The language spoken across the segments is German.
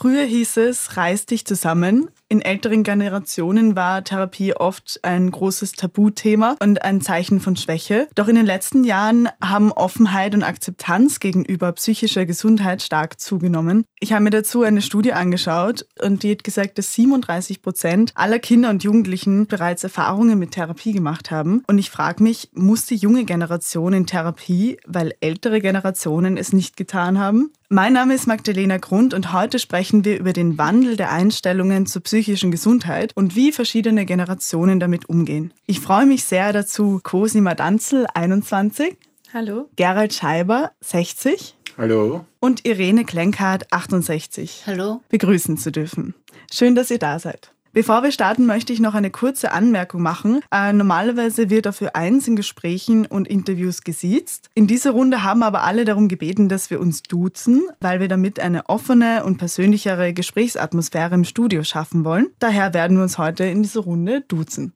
Früher hieß es, reiß dich zusammen. In älteren Generationen war Therapie oft ein großes Tabuthema und ein Zeichen von Schwäche. Doch in den letzten Jahren haben Offenheit und Akzeptanz gegenüber psychischer Gesundheit stark zugenommen. Ich habe mir dazu eine Studie angeschaut und die hat gesagt, dass 37 Prozent aller Kinder und Jugendlichen bereits Erfahrungen mit Therapie gemacht haben. Und ich frage mich, muss die junge Generation in Therapie, weil ältere Generationen es nicht getan haben? Mein Name ist Magdalena Grund und heute sprechen wir über den Wandel der Einstellungen zur psychischen Gesundheit und wie verschiedene Generationen damit umgehen. Ich freue mich sehr dazu, Cosima Danzel, 21. Hallo. Gerald Scheiber, 60. Hallo. Und Irene Klenkhardt, 68. Hallo. Begrüßen zu dürfen. Schön, dass ihr da seid. Bevor wir starten, möchte ich noch eine kurze Anmerkung machen. Äh, normalerweise wird dafür eins in Gesprächen und Interviews gesiezt. In dieser Runde haben aber alle darum gebeten, dass wir uns duzen, weil wir damit eine offene und persönlichere Gesprächsatmosphäre im Studio schaffen wollen. Daher werden wir uns heute in dieser Runde duzen.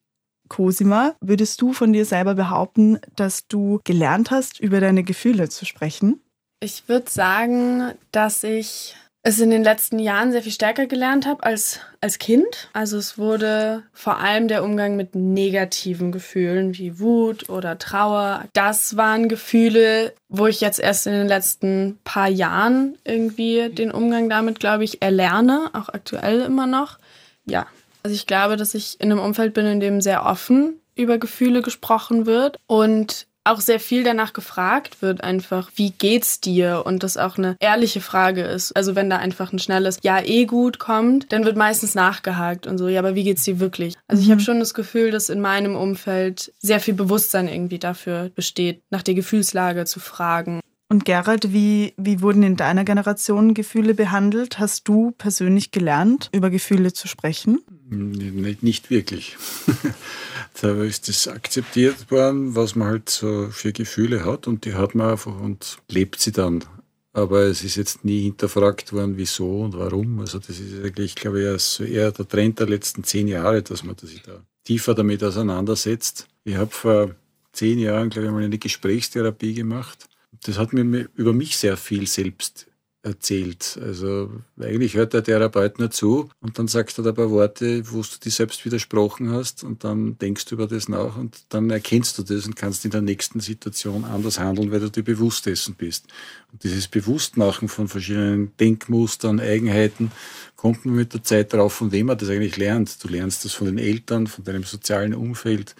Cosima, würdest du von dir selber behaupten, dass du gelernt hast, über deine Gefühle zu sprechen? Ich würde sagen, dass ich es in den letzten Jahren sehr viel stärker gelernt habe als als Kind. Also es wurde vor allem der Umgang mit negativen Gefühlen wie Wut oder Trauer. Das waren Gefühle, wo ich jetzt erst in den letzten paar Jahren irgendwie den Umgang damit, glaube ich, erlerne, auch aktuell immer noch. Ja, also ich glaube, dass ich in einem Umfeld bin, in dem sehr offen über Gefühle gesprochen wird und auch sehr viel danach gefragt wird, einfach, wie geht's dir? Und das auch eine ehrliche Frage ist. Also wenn da einfach ein schnelles Ja, eh gut kommt, dann wird meistens nachgehakt und so, ja, aber wie geht's dir wirklich? Also ich habe mhm. schon das Gefühl, dass in meinem Umfeld sehr viel Bewusstsein irgendwie dafür besteht, nach der Gefühlslage zu fragen. Und Gerald, wie, wie wurden in deiner Generation Gefühle behandelt? Hast du persönlich gelernt, über Gefühle zu sprechen? Nicht, nicht wirklich. da ist das akzeptiert worden, was man halt so für Gefühle hat und die hat man einfach und lebt sie dann. Aber es ist jetzt nie hinterfragt worden, wieso und warum. Also das ist eigentlich, glaube ich, eher der Trend der letzten zehn Jahre, dass man sich da tiefer damit auseinandersetzt. Ich habe vor zehn Jahren, glaube ich, mal eine Gesprächstherapie gemacht. Das hat mir über mich sehr viel selbst erzählt. Also eigentlich hört der Therapeut nur zu und dann sagst du ein paar Worte, wo du dich selbst widersprochen hast und dann denkst du über das nach und dann erkennst du das und kannst in der nächsten Situation anders handeln, weil du dir bewusst dessen bist. Und dieses Bewusstmachen von verschiedenen Denkmustern, Eigenheiten kommt man mit der Zeit drauf, von wem man das eigentlich lernt. Du lernst das von den Eltern, von deinem sozialen Umfeld,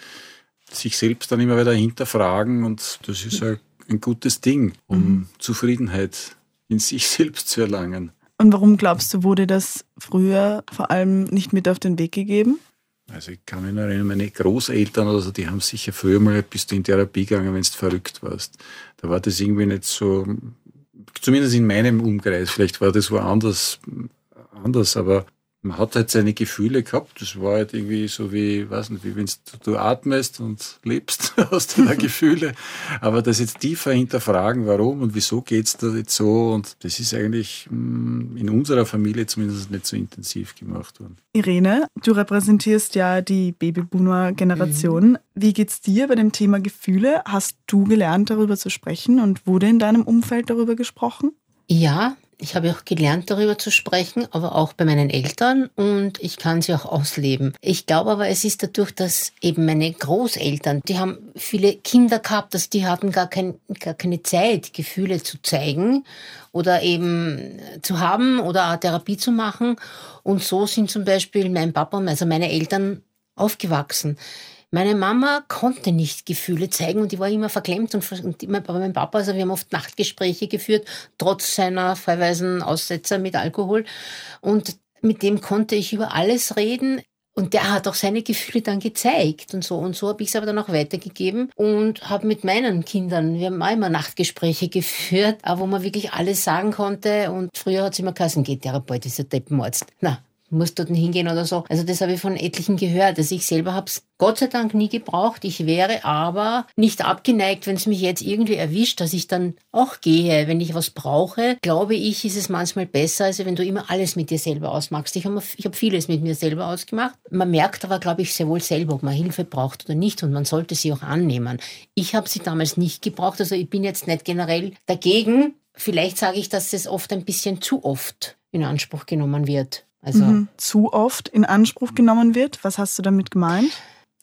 sich selbst dann immer wieder hinterfragen und das ist ein, ein gutes Ding, um mhm. Zufriedenheit in sich selbst zu erlangen. Und warum glaubst du, wurde das früher vor allem nicht mit auf den Weg gegeben? Also ich kann mich noch erinnern, meine Großeltern oder so, die haben sicher früher mal bist du in Therapie gegangen, wenn du verrückt warst. Da war das irgendwie nicht so, zumindest in meinem Umkreis, vielleicht war das woanders anders, aber man hat halt seine Gefühle gehabt. Das war halt irgendwie so wie, weiß nicht, wie wenn du atmest und lebst aus deiner Gefühle. Aber das jetzt tiefer hinterfragen, warum und wieso geht's da jetzt so? Und das ist eigentlich hm, in unserer Familie zumindest nicht so intensiv gemacht worden. Irene, du repräsentierst ja die Babyboomer-Generation. Mhm. Wie geht's dir bei dem Thema Gefühle? Hast du gelernt, darüber zu sprechen und wurde in deinem Umfeld darüber gesprochen? Ja, ich habe auch gelernt, darüber zu sprechen, aber auch bei meinen Eltern und ich kann sie auch ausleben. Ich glaube aber, es ist dadurch, dass eben meine Großeltern, die haben viele Kinder gehabt, dass die hatten gar, kein, gar keine Zeit, Gefühle zu zeigen oder eben zu haben oder Therapie zu machen. Und so sind zum Beispiel mein Papa, also meine Eltern aufgewachsen. Meine Mama konnte nicht Gefühle zeigen und die war immer verklemmt und, und mein Papa, also wir haben oft Nachtgespräche geführt, trotz seiner freiweisen Aussetzer mit Alkohol. Und mit dem konnte ich über alles reden. Und der hat auch seine Gefühle dann gezeigt und so. Und so habe ich es aber dann auch weitergegeben und habe mit meinen Kindern, wir haben auch immer Nachtgespräche geführt, wo man wirklich alles sagen konnte. Und früher hat es immer geheißen, geht Therapeut, ist ein Deppenmords. Na, muss dort hingehen oder so. Also das habe ich von etlichen gehört. Also ich selber habe es Gott sei Dank nie gebraucht. Ich wäre aber nicht abgeneigt, wenn es mich jetzt irgendwie erwischt, dass ich dann auch gehe. Wenn ich was brauche, glaube ich, ist es manchmal besser, als wenn du immer alles mit dir selber ausmachst. Ich habe hab vieles mit mir selber ausgemacht. Man merkt aber, glaube ich, sehr wohl selber, ob man Hilfe braucht oder nicht und man sollte sie auch annehmen. Ich habe sie damals nicht gebraucht. Also ich bin jetzt nicht generell dagegen, vielleicht sage ich, dass es oft ein bisschen zu oft in Anspruch genommen wird. Also Mhm. Zu oft in Anspruch genommen wird. Was hast du damit gemeint?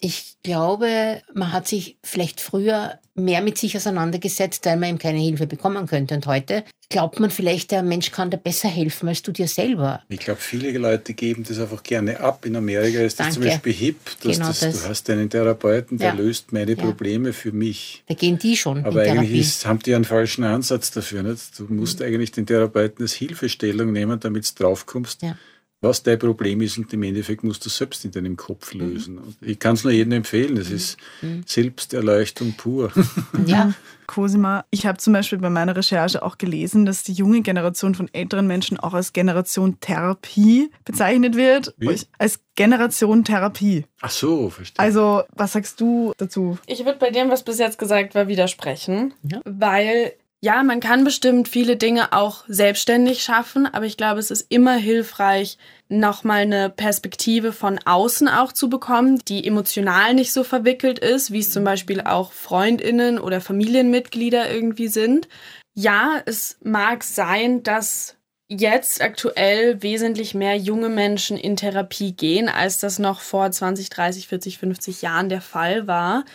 ich glaube, man hat sich vielleicht früher mehr mit sich auseinandergesetzt, weil man ihm keine Hilfe bekommen könnte. Und heute glaubt man vielleicht, der Mensch kann dir besser helfen als du dir selber. Ich glaube, viele Leute geben das einfach gerne ab. In Amerika ist das zum Danke. Beispiel hip, dass Genau das, das. du hast einen Therapeuten, der Ja. löst meine Ja. Probleme für mich. Da gehen die schon Aber in eigentlich ist, haben die einen falschen Ansatz dafür. Nicht? Du musst Mhm. eigentlich den Therapeuten als Hilfestellung nehmen, damit du draufkommst, Ja. Was dein Problem ist und im Endeffekt musst du es selbst in deinem Kopf Mhm. lösen. Und ich kann es nur jedem empfehlen. Das ist Selbsterleuchtung pur. ja, Cosima, ich habe zum Beispiel bei meiner Recherche auch gelesen, dass die junge Generation von älteren Menschen auch als Generation Therapie bezeichnet wird. Wie? Als Generation Therapie. Ach so, verstehe. Also, was sagst du dazu? Ich würde bei dem, was bis jetzt gesagt war, widersprechen, Ja. weil ja, man kann bestimmt viele Dinge auch selbstständig schaffen, aber ich glaube, es ist immer hilfreich, nochmal eine Perspektive von außen auch zu bekommen, die emotional nicht so verwickelt ist, wie es zum Beispiel auch Freundinnen oder Familienmitglieder irgendwie sind. Ja, es mag sein, dass jetzt aktuell wesentlich mehr junge Menschen in Therapie gehen, als das noch vor 20, 30, 40, 50 Jahren der Fall war.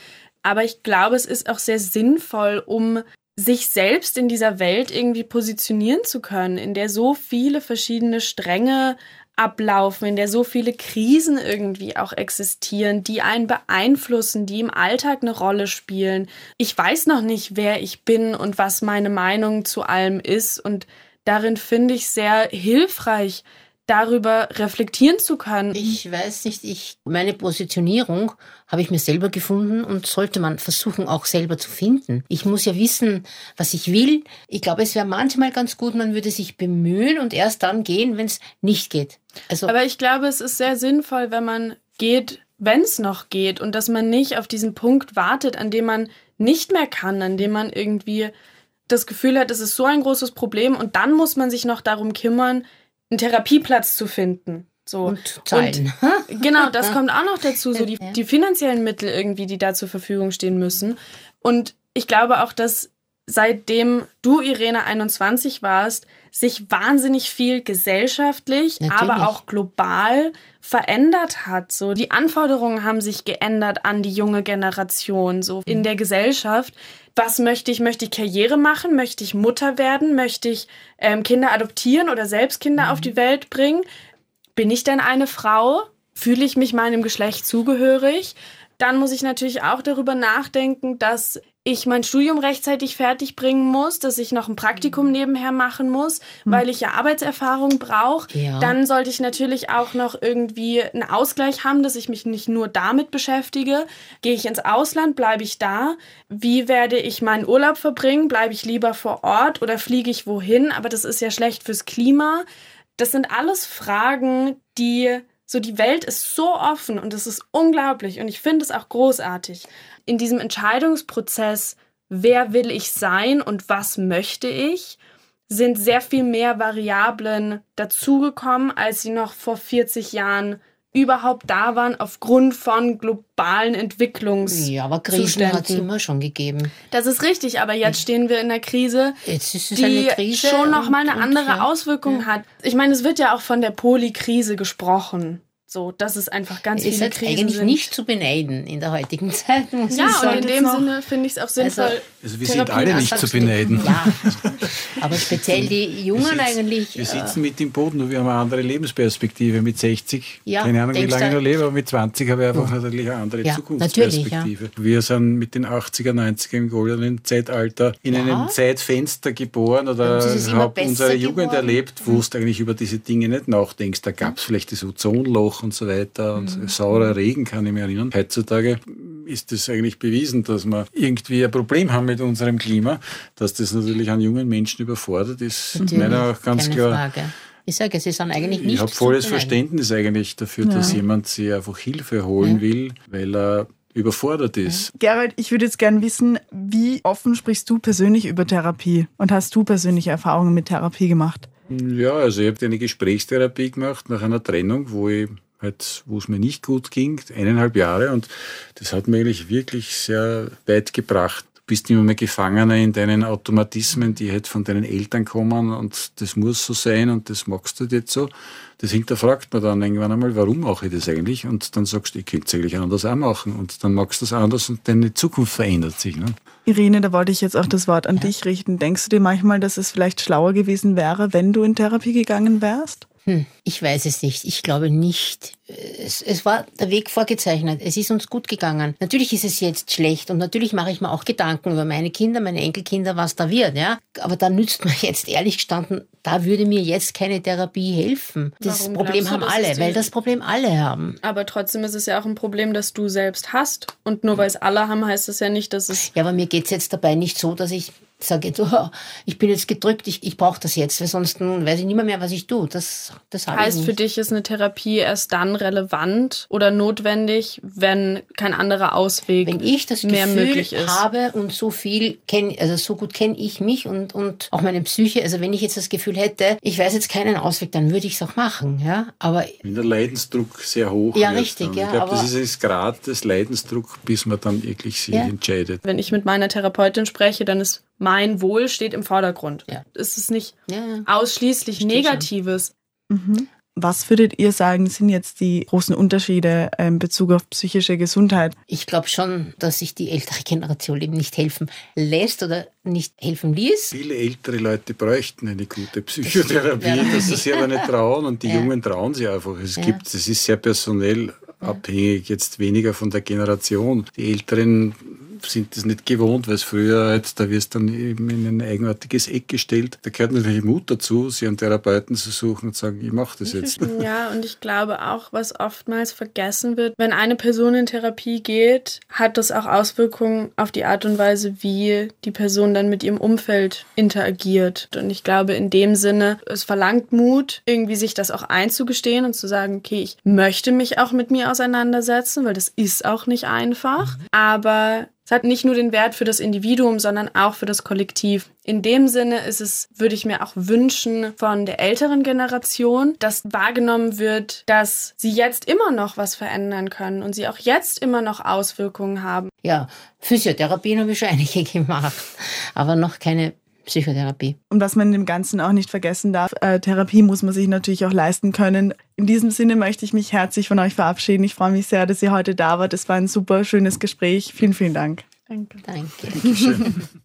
Aber ich glaube, es ist auch sehr sinnvoll, um sich selbst in dieser Welt irgendwie positionieren zu können, in der so viele verschiedene Stränge ablaufen, in der so viele Krisen irgendwie auch existieren, die einen beeinflussen, die im Alltag eine Rolle spielen. Ich weiß noch nicht, wer ich bin und was meine Meinung zu allem ist und darin finde ich sehr hilfreich, darüber reflektieren zu können. ich weiß nicht, ich, meine Positionierung habe ich mir selber gefunden und sollte man versuchen, auch selber zu finden. Ich muss ja wissen, was ich will. Ich glaube, es wäre manchmal ganz gut, man würde sich bemühen und erst dann gehen, wenn es nicht geht. Also, Aber ich glaube, es ist sehr sinnvoll, wenn man geht, wenn es noch geht und dass man nicht auf diesen Punkt wartet, an dem man nicht mehr kann, an dem man irgendwie das Gefühl hat, es ist so ein großes Problem und dann muss man sich noch darum kümmern, einen Therapieplatz zu finden. So. und zahlen. Genau, das kommt auch noch dazu, so die, die finanziellen Mittel irgendwie, die da zur Verfügung stehen müssen. Und ich glaube auch, dass seitdem du, Irene, 21 warst, sich wahnsinnig viel gesellschaftlich, Natürlich. aber auch global verändert hat. So, die Anforderungen haben sich geändert an die junge Generation, so in der Gesellschaft. Was möchte ich? Möchte ich Karriere machen? Möchte ich Mutter werden? Möchte ich ähm, Kinder adoptieren oder selbst Kinder auf die Welt bringen? Bin ich denn eine Frau? Fühle ich mich meinem Geschlecht zugehörig? Dann muss ich natürlich auch darüber nachdenken, dass ich mein Studium rechtzeitig fertig bringen muss, dass ich noch ein Praktikum nebenher machen muss, weil ich ja Arbeitserfahrung brauche. Ja. Dann sollte ich natürlich auch noch irgendwie einen Ausgleich haben, dass ich mich nicht nur damit beschäftige. Gehe ich ins Ausland, bleibe ich da? Wie werde ich meinen Urlaub verbringen? Bleibe ich lieber vor Ort oder fliege ich wohin? Aber das ist ja schlecht fürs Klima. Das sind alles Fragen, die so die Welt ist so offen und es ist unglaublich und ich finde es auch großartig. In diesem Entscheidungsprozess, wer will ich sein und was möchte ich, sind sehr viel mehr Variablen dazugekommen, als sie noch vor 40 Jahren überhaupt da waren, aufgrund von globalen Entwicklungs. Ja, aber Krisen hat es immer schon gegeben. Das ist richtig, aber jetzt stehen wir in einer Krise, die Krise. schon noch mal und- eine und andere ja. Auswirkung hat. Ich meine, es wird ja auch von der Polykrise gesprochen. So, dass es einfach ganz Ist viele jetzt Krisen eigentlich sind. nicht zu beneiden in der heutigen Zeit, muss ja, und in dem noch- Sinne finde ich es auch sinnvoll. Also wir sind alle nicht zu beneiden. Ja, aber speziell die Wir Jungen sitzen- eigentlich. Wir äh, sitzen mit im Boden und wir haben eine andere Lebensperspektive. Mit 60, Ja, keine Ahnung, wie lange ich noch lebe, aber mit 20 habe ich einfach natürlich eine andere Ja, Zukunftsperspektive. Wir sind mit den 80er, 90er im goldenen Zeitalter in Ja. einem Zeitfenster geboren oder es ist haben unsere Jugend geworden. erlebt, wo du eigentlich über diese Dinge nicht nachdenkst. Da gab es vielleicht das Ozonloch und so weiter und Mhm. saurer Regen, kann ich mich erinnern. Heutzutage ist es eigentlich bewiesen, dass wir irgendwie ein Problem haben mit unserem Klima, dass das natürlich an jungen Menschen überfordert ist. Natürlich, Meiner nach ganz keine klar. Frage. Ich sage, sie sind eigentlich nicht Ich habe volles. Verständnis eigentlich dafür, dass jemand sich einfach Hilfe holen Ja. will, weil er überfordert ist. Gerald, ich würde jetzt gerne wissen, wie offen sprichst du persönlich über Therapie? Und hast du persönliche Erfahrungen mit Therapie gemacht? Ja, also ich habe eine Gesprächstherapie gemacht nach einer Trennung, wo ich halt, wo es mir nicht gut ging, eineinhalb Jahre und das hat mir eigentlich wirklich sehr weit gebracht. bist immer mehr Gefangener in deinen Automatismen, die halt von deinen Eltern kommen und das muss so sein und das magst du jetzt so. Das hinterfragt man dann irgendwann einmal, warum mache ich das eigentlich? Und dann sagst du, ich könnte es eigentlich anders auch machen. Und dann magst du es anders und deine Zukunft verändert sich. Ne? Irene, da wollte ich jetzt auch das Wort an dich richten. Denkst du dir manchmal, dass es vielleicht schlauer gewesen wäre, wenn du in Therapie gegangen wärst? Hm, ich weiß es nicht. Ich glaube nicht. Es, es, war der Weg vorgezeichnet. Es ist uns gut gegangen. Natürlich ist es jetzt schlecht und natürlich mache ich mir auch Gedanken über meine Kinder, meine Enkelkinder, was da wird. Ja? Aber da nützt mir jetzt ehrlich gestanden, da würde mir jetzt keine Therapie helfen. Das Warum Problem haben du, alle, weil das Problem alle haben. Aber trotzdem ist es ja auch ein Problem, das du selbst hast. Und nur weil es alle haben, heißt das ja nicht, dass es. Ja, aber mir geht es jetzt dabei nicht so, dass ich sage jetzt, oh, ich bin jetzt gedrückt, ich, ich brauche das jetzt, weil sonst weiß ich nicht mehr, mehr was ich tue. Das, das heißt, für dich ist eine Therapie erst dann relevant oder notwendig, wenn kein anderer Ausweg wenn ich das mehr Gefühl möglich ist. habe und so viel kenne, also so gut kenne ich mich und, und auch meine Psyche, also wenn ich jetzt das Gefühl hätte, ich weiß jetzt keinen Ausweg, dann würde ich es auch machen. Ja? Aber wenn der Leidensdruck sehr hoch ja, richtig, ja, ich glaube, das ist das Grad des Leidensdrucks, bis man dann wirklich sich ja. entscheidet. Wenn ich mit meiner Therapeutin spreche, dann ist mein Wohl steht im Vordergrund. Ja. Es ist nicht ja, ja. ausschließlich Steht Negatives. Mhm. Was würdet ihr sagen, sind jetzt die großen Unterschiede in Bezug auf psychische Gesundheit? Ich glaube schon, dass sich die ältere Generation eben nicht helfen lässt oder nicht helfen ließ. Viele ältere Leute bräuchten eine gute Psychotherapie, das dass sie aber nicht trauen und die Jungen trauen sie einfach. Es gibt, es ist sehr personell abhängig, jetzt weniger von der Generation. Die Älteren sind das nicht gewohnt, weil es früher halt, da wirst dann eben in ein eigenartiges Eck gestellt. Da gehört natürlich Mut dazu, sich einen Therapeuten zu suchen und sagen, ich mache das jetzt. Ja, und ich glaube auch, was oftmals vergessen wird, wenn eine Person in Therapie geht, hat das auch Auswirkungen auf die Art und Weise, wie die Person dann mit ihrem Umfeld interagiert. Und ich glaube, in dem Sinne, es verlangt Mut, irgendwie sich das auch einzugestehen und zu sagen, okay, ich möchte mich auch mit mir auseinandersetzen, weil das ist auch nicht einfach. Aber es hat nicht nur den Wert für das Individuum, sondern auch für das Kollektiv. In dem Sinne ist es, würde ich mir auch wünschen von der älteren Generation, dass wahrgenommen wird, dass sie jetzt immer noch was verändern können und sie auch jetzt immer noch Auswirkungen haben. Ja, Physiotherapien habe ich schon einige gemacht, aber noch keine Psychotherapie. Und was man in dem Ganzen auch nicht vergessen darf, äh, Therapie muss man sich natürlich auch leisten können. In diesem Sinne möchte ich mich herzlich von euch verabschieden. Ich freue mich sehr, dass ihr heute da wart. Es war ein super schönes Gespräch. Vielen, vielen Dank. Danke. Danke. Dankeschön.